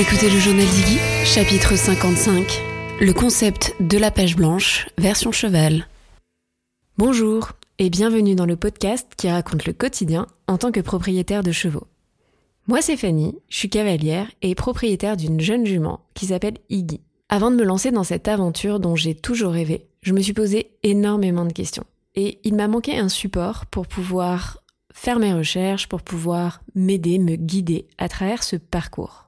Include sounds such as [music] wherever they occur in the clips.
Écoutez le journal d'Iggy, chapitre 55, le concept de la page blanche, version cheval. Bonjour et bienvenue dans le podcast qui raconte le quotidien en tant que propriétaire de chevaux. Moi c'est Fanny, je suis cavalière et propriétaire d'une jeune jument qui s'appelle Iggy. Avant de me lancer dans cette aventure dont j'ai toujours rêvé, je me suis posé énormément de questions. Et il m'a manqué un support pour pouvoir faire mes recherches, pour pouvoir m'aider, me guider à travers ce parcours.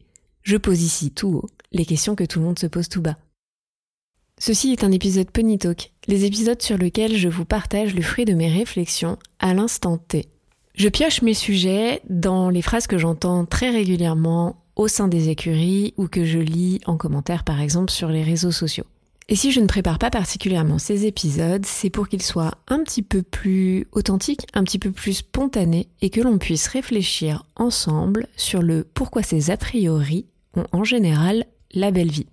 je pose ici tout haut les questions que tout le monde se pose tout bas. Ceci est un épisode Pony Talk, les épisodes sur lesquels je vous partage le fruit de mes réflexions à l'instant T. Je pioche mes sujets dans les phrases que j'entends très régulièrement au sein des écuries ou que je lis en commentaire par exemple sur les réseaux sociaux. Et si je ne prépare pas particulièrement ces épisodes, c'est pour qu'ils soient un petit peu plus authentiques, un petit peu plus spontanés et que l'on puisse réfléchir ensemble sur le pourquoi ces a priori ont en général la belle vie.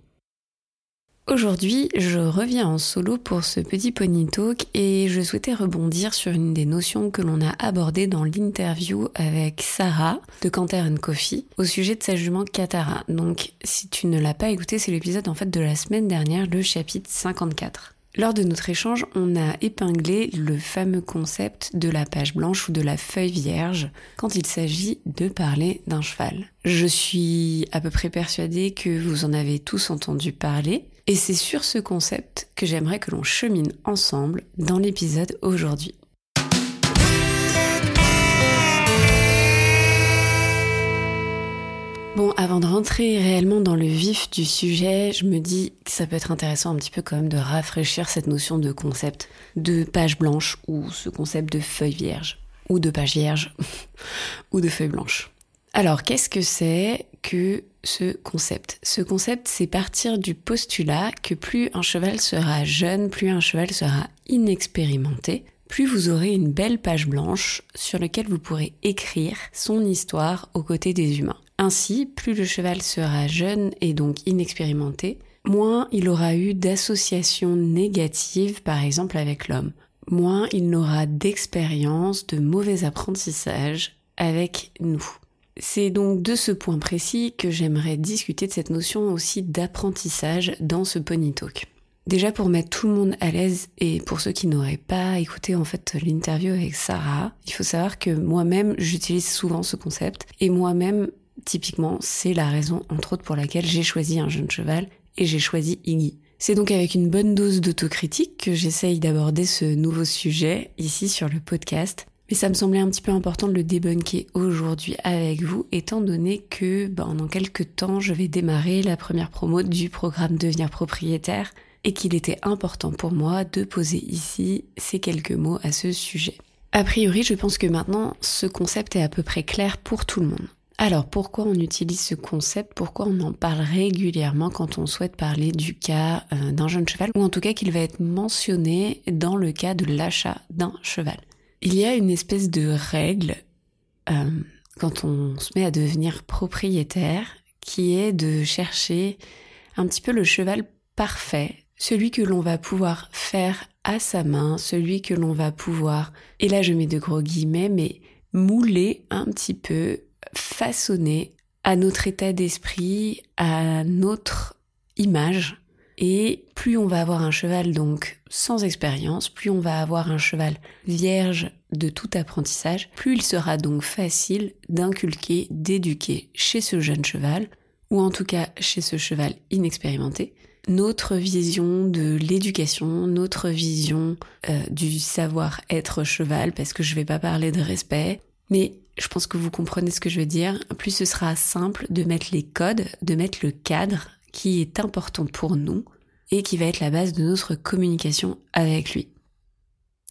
Aujourd'hui, je reviens en solo pour ce petit pony talk et je souhaitais rebondir sur une des notions que l'on a abordées dans l'interview avec Sarah de Canter Coffee au sujet de sa jument Katara. Donc, si tu ne l'as pas écouté, c'est l'épisode en fait de la semaine dernière, le chapitre 54. Lors de notre échange, on a épinglé le fameux concept de la page blanche ou de la feuille vierge quand il s'agit de parler d'un cheval. Je suis à peu près persuadée que vous en avez tous entendu parler et c'est sur ce concept que j'aimerais que l'on chemine ensemble dans l'épisode aujourd'hui. Bon, avant de rentrer réellement dans le vif du sujet, je me dis que ça peut être intéressant un petit peu quand même de rafraîchir cette notion de concept de page blanche ou ce concept de feuille vierge ou de page vierge [laughs] ou de feuille blanche. Alors, qu'est-ce que c'est que ce concept? Ce concept, c'est partir du postulat que plus un cheval sera jeune, plus un cheval sera inexpérimenté, plus vous aurez une belle page blanche sur laquelle vous pourrez écrire son histoire aux côtés des humains. Ainsi, plus le cheval sera jeune et donc inexpérimenté, moins il aura eu d'associations négatives par exemple avec l'homme, moins il n'aura d'expérience, de mauvais apprentissage avec nous. C'est donc de ce point précis que j'aimerais discuter de cette notion aussi d'apprentissage dans ce pony talk. Déjà pour mettre tout le monde à l'aise et pour ceux qui n'auraient pas écouté en fait l'interview avec Sarah, il faut savoir que moi-même j'utilise souvent ce concept et moi-même Typiquement, c'est la raison, entre autres, pour laquelle j'ai choisi un jeune cheval et j'ai choisi Iggy. C'est donc avec une bonne dose d'autocritique que j'essaye d'aborder ce nouveau sujet ici sur le podcast. Mais ça me semblait un petit peu important de le débunker aujourd'hui avec vous, étant donné que ben, dans quelques temps, je vais démarrer la première promo du programme Devenir propriétaire et qu'il était important pour moi de poser ici ces quelques mots à ce sujet. A priori, je pense que maintenant, ce concept est à peu près clair pour tout le monde. Alors pourquoi on utilise ce concept? Pourquoi on en parle régulièrement quand on souhaite parler du cas euh, d'un jeune cheval? Ou en tout cas qu'il va être mentionné dans le cas de l'achat d'un cheval. Il y a une espèce de règle euh, quand on se met à devenir propriétaire qui est de chercher un petit peu le cheval parfait, celui que l'on va pouvoir faire à sa main, celui que l'on va pouvoir, et là je mets de gros guillemets, mais mouler un petit peu façonner à notre état d'esprit, à notre image. Et plus on va avoir un cheval donc sans expérience, plus on va avoir un cheval vierge de tout apprentissage, plus il sera donc facile d'inculquer, d'éduquer chez ce jeune cheval, ou en tout cas chez ce cheval inexpérimenté, notre vision de l'éducation, notre vision euh, du savoir-être cheval, parce que je vais pas parler de respect, mais je pense que vous comprenez ce que je veux dire, plus ce sera simple de mettre les codes, de mettre le cadre qui est important pour nous et qui va être la base de notre communication avec lui.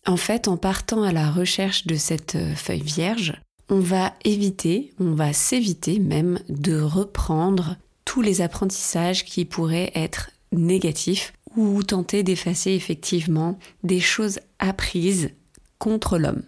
En fait, en partant à la recherche de cette euh, feuille vierge, on va éviter, on va s'éviter même de reprendre tous les apprentissages qui pourraient être négatifs ou tenter d'effacer effectivement des choses apprises contre l'homme.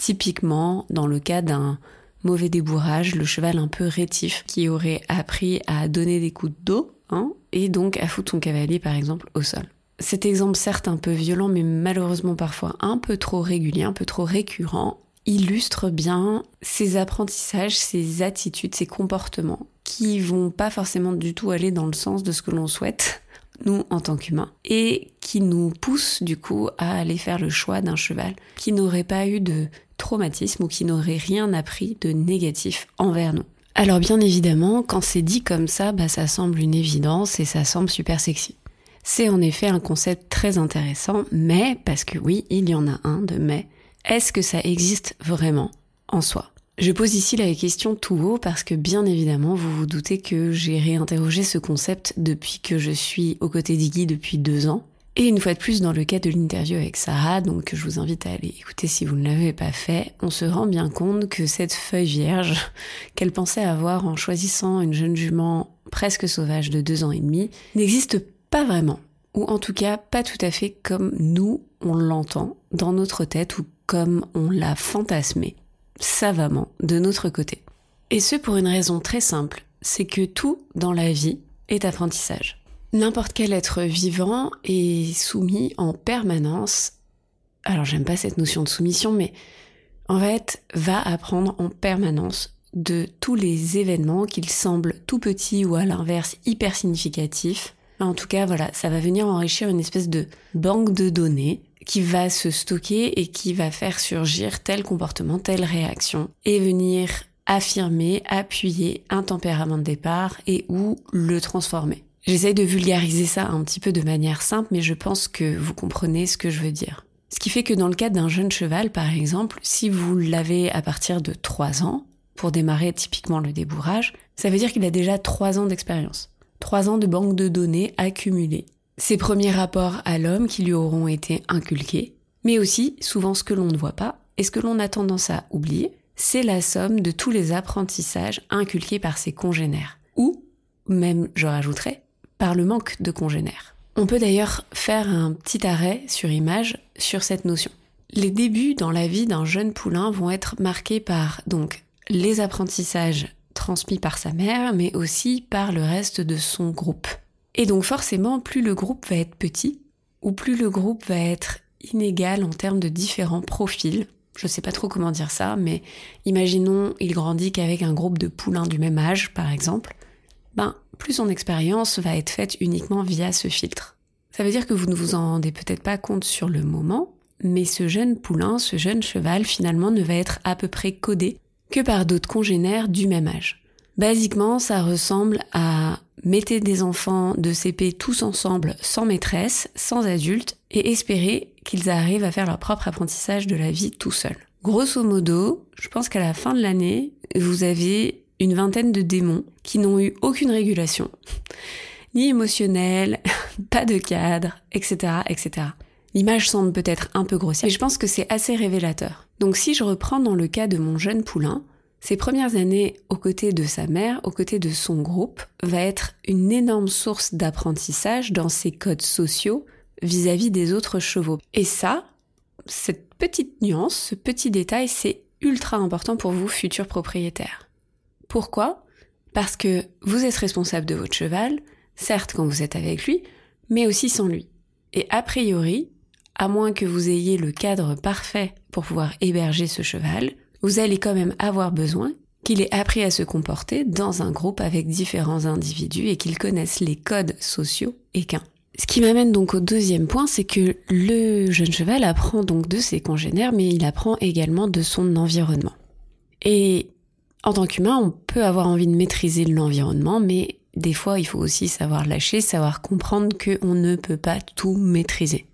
Typiquement, dans le cas d'un mauvais débourrage, le cheval un peu rétif qui aurait appris à donner des coups d'eau, hein, et donc à foutre son cavalier par exemple au sol. Cet exemple certes un peu violent mais malheureusement parfois un peu trop régulier, un peu trop récurrent, illustre bien ces apprentissages, ces attitudes, ces comportements qui vont pas forcément du tout aller dans le sens de ce que l'on souhaite, nous en tant qu'humains, et qui nous poussent du coup à aller faire le choix d'un cheval qui n'aurait pas eu de traumatisme ou qui n'aurait rien appris de négatif envers nous. Alors bien évidemment, quand c'est dit comme ça, bah, ça semble une évidence et ça semble super sexy. C'est en effet un concept très intéressant, mais, parce que oui, il y en a un de mais, est-ce que ça existe vraiment en soi? Je pose ici la question tout haut parce que bien évidemment, vous vous doutez que j'ai réinterrogé ce concept depuis que je suis aux côtés d'Iggy depuis deux ans. Et une fois de plus, dans le cas de l'interview avec Sarah, donc je vous invite à aller écouter si vous ne l'avez pas fait, on se rend bien compte que cette feuille vierge [laughs] qu'elle pensait avoir en choisissant une jeune jument presque sauvage de deux ans et demi n'existe pas vraiment. Ou en tout cas, pas tout à fait comme nous, on l'entend dans notre tête ou comme on l'a fantasmé savamment de notre côté. Et ce pour une raison très simple, c'est que tout dans la vie est apprentissage. N'importe quel être vivant est soumis en permanence, alors j'aime pas cette notion de soumission, mais en fait va apprendre en permanence de tous les événements qu'il semble tout petits ou à l'inverse hyper significatifs. En tout cas, voilà, ça va venir enrichir une espèce de banque de données qui va se stocker et qui va faire surgir tel comportement, telle réaction, et venir affirmer, appuyer un tempérament de départ et ou le transformer. J'essaye de vulgariser ça un petit peu de manière simple, mais je pense que vous comprenez ce que je veux dire. Ce qui fait que dans le cas d'un jeune cheval, par exemple, si vous l'avez à partir de 3 ans, pour démarrer typiquement le débourrage, ça veut dire qu'il a déjà 3 ans d'expérience. 3 ans de banque de données accumulées ses premiers rapports à l'homme qui lui auront été inculqués, mais aussi souvent ce que l'on ne voit pas et ce que l'on a tendance à oublier, c'est la somme de tous les apprentissages inculqués par ses congénères, ou même, je rajouterais, par le manque de congénères. On peut d'ailleurs faire un petit arrêt sur image sur cette notion. Les débuts dans la vie d'un jeune poulain vont être marqués par donc les apprentissages transmis par sa mère, mais aussi par le reste de son groupe. Et donc forcément, plus le groupe va être petit, ou plus le groupe va être inégal en termes de différents profils. Je sais pas trop comment dire ça, mais imaginons il grandit qu'avec un groupe de poulains du même âge, par exemple. Ben, plus son expérience va être faite uniquement via ce filtre. Ça veut dire que vous ne vous en rendez peut-être pas compte sur le moment, mais ce jeune poulain, ce jeune cheval, finalement ne va être à peu près codé que par d'autres congénères du même âge. Basiquement, ça ressemble à mettez des enfants de CP tous ensemble sans maîtresse, sans adulte, et espérer qu'ils arrivent à faire leur propre apprentissage de la vie tout seuls. Grosso modo, je pense qu'à la fin de l'année, vous avez une vingtaine de démons qui n'ont eu aucune régulation, [laughs] ni émotionnelle, [laughs] pas de cadre, etc., etc. L'image semble peut-être un peu grossière, mais je pense que c'est assez révélateur. Donc si je reprends dans le cas de mon jeune poulain, ses premières années aux côtés de sa mère, aux côtés de son groupe, va être une énorme source d'apprentissage dans ses codes sociaux vis-à-vis des autres chevaux. Et ça, cette petite nuance, ce petit détail, c'est ultra important pour vous, futurs propriétaires. Pourquoi? Parce que vous êtes responsable de votre cheval, certes quand vous êtes avec lui, mais aussi sans lui. Et a priori, à moins que vous ayez le cadre parfait pour pouvoir héberger ce cheval, vous allez quand même avoir besoin qu'il ait appris à se comporter dans un groupe avec différents individus et qu'il connaisse les codes sociaux équins. Ce qui m'amène donc au deuxième point, c'est que le jeune cheval apprend donc de ses congénères, mais il apprend également de son environnement. Et en tant qu'humain, on peut avoir envie de maîtriser l'environnement, mais des fois, il faut aussi savoir lâcher, savoir comprendre qu'on ne peut pas tout maîtriser.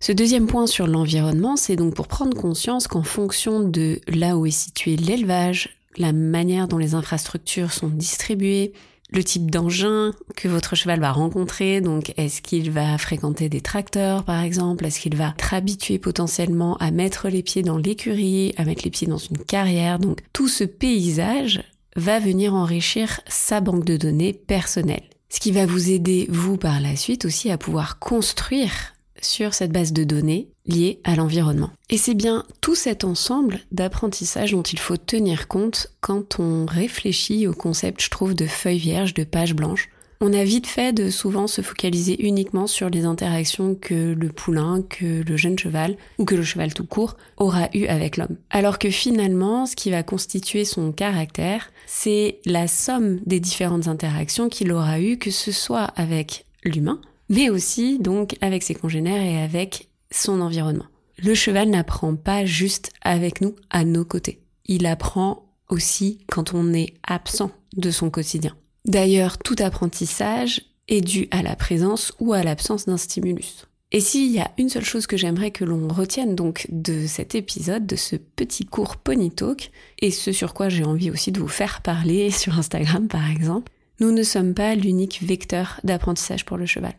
Ce deuxième point sur l'environnement, c'est donc pour prendre conscience qu'en fonction de là où est situé l'élevage, la manière dont les infrastructures sont distribuées, le type d'engin que votre cheval va rencontrer, donc est-ce qu'il va fréquenter des tracteurs par exemple, est-ce qu'il va être habitué potentiellement à mettre les pieds dans l'écurie, à mettre les pieds dans une carrière, donc tout ce paysage va venir enrichir sa banque de données personnelle. Ce qui va vous aider, vous, par la suite aussi, à pouvoir construire sur cette base de données liée à l'environnement. Et c'est bien tout cet ensemble d'apprentissage dont il faut tenir compte quand on réfléchit au concept, je trouve, de feuille vierge, de page blanche, on a vite fait de souvent se focaliser uniquement sur les interactions que le poulain, que le jeune cheval, ou que le cheval tout court, aura eu avec l'homme. Alors que finalement, ce qui va constituer son caractère, c'est la somme des différentes interactions qu'il aura eues, que ce soit avec l'humain, mais aussi donc avec ses congénères et avec son environnement. Le cheval n'apprend pas juste avec nous, à nos côtés. Il apprend aussi quand on est absent de son quotidien. D'ailleurs, tout apprentissage est dû à la présence ou à l'absence d'un stimulus. Et s'il y a une seule chose que j'aimerais que l'on retienne donc de cet épisode, de ce petit cours Pony Talk, et ce sur quoi j'ai envie aussi de vous faire parler [laughs] sur Instagram par exemple, nous ne sommes pas l'unique vecteur d'apprentissage pour le cheval.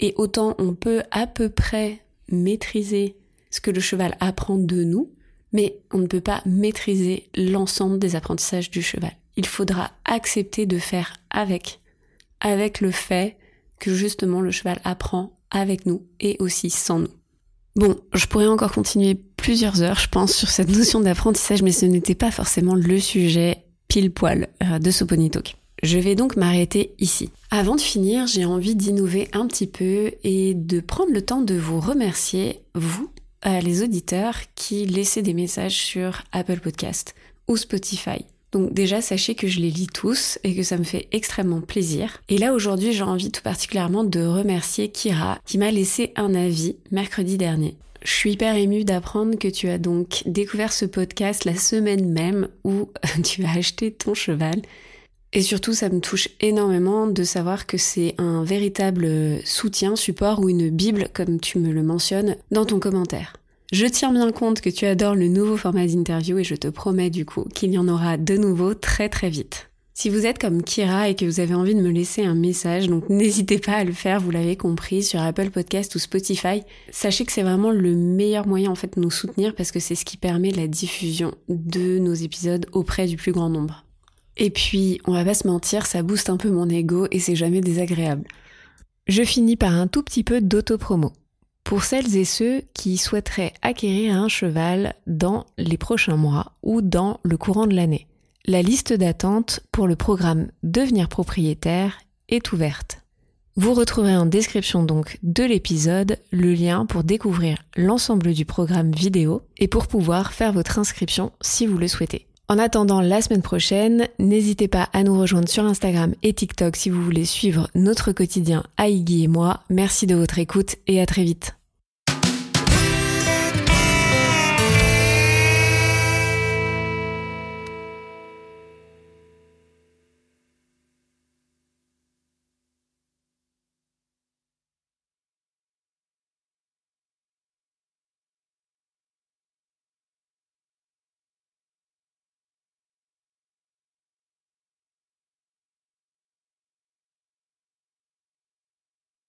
Et autant on peut à peu près maîtriser ce que le cheval apprend de nous, mais on ne peut pas maîtriser l'ensemble des apprentissages du cheval il faudra accepter de faire avec, avec le fait que justement le cheval apprend avec nous et aussi sans nous. Bon, je pourrais encore continuer plusieurs heures, je pense, sur cette notion d'apprentissage, mais ce n'était pas forcément le sujet pile poil euh, de ce Pony Talk. Je vais donc m'arrêter ici. Avant de finir, j'ai envie d'innover un petit peu et de prendre le temps de vous remercier, vous, euh, les auditeurs qui laissaient des messages sur Apple Podcast ou Spotify. Donc déjà, sachez que je les lis tous et que ça me fait extrêmement plaisir. Et là, aujourd'hui, j'ai envie tout particulièrement de remercier Kira qui m'a laissé un avis mercredi dernier. Je suis hyper émue d'apprendre que tu as donc découvert ce podcast la semaine même où [laughs] tu as acheté ton cheval. Et surtout, ça me touche énormément de savoir que c'est un véritable soutien, support ou une bible, comme tu me le mentionnes, dans ton commentaire. Je tiens bien compte que tu adores le nouveau format d'interview et je te promets du coup qu'il y en aura de nouveau très très vite. Si vous êtes comme Kira et que vous avez envie de me laisser un message, donc [laughs] n'hésitez pas à le faire, vous l'avez compris, sur Apple Podcast ou Spotify. Sachez que c'est vraiment le meilleur moyen en fait de nous soutenir parce que c'est ce qui permet la diffusion de nos épisodes auprès du plus grand nombre. Et puis, on va pas se mentir, ça booste un peu mon ego et c'est jamais désagréable. Je finis par un tout petit peu d'autopromo pour celles et ceux qui souhaiteraient acquérir un cheval dans les prochains mois ou dans le courant de l'année. La liste d'attente pour le programme Devenir propriétaire est ouverte. Vous retrouverez en description donc de l'épisode le lien pour découvrir l'ensemble du programme vidéo et pour pouvoir faire votre inscription si vous le souhaitez. En attendant la semaine prochaine, n'hésitez pas à nous rejoindre sur Instagram et TikTok si vous voulez suivre notre quotidien à et moi. Merci de votre écoute et à très vite.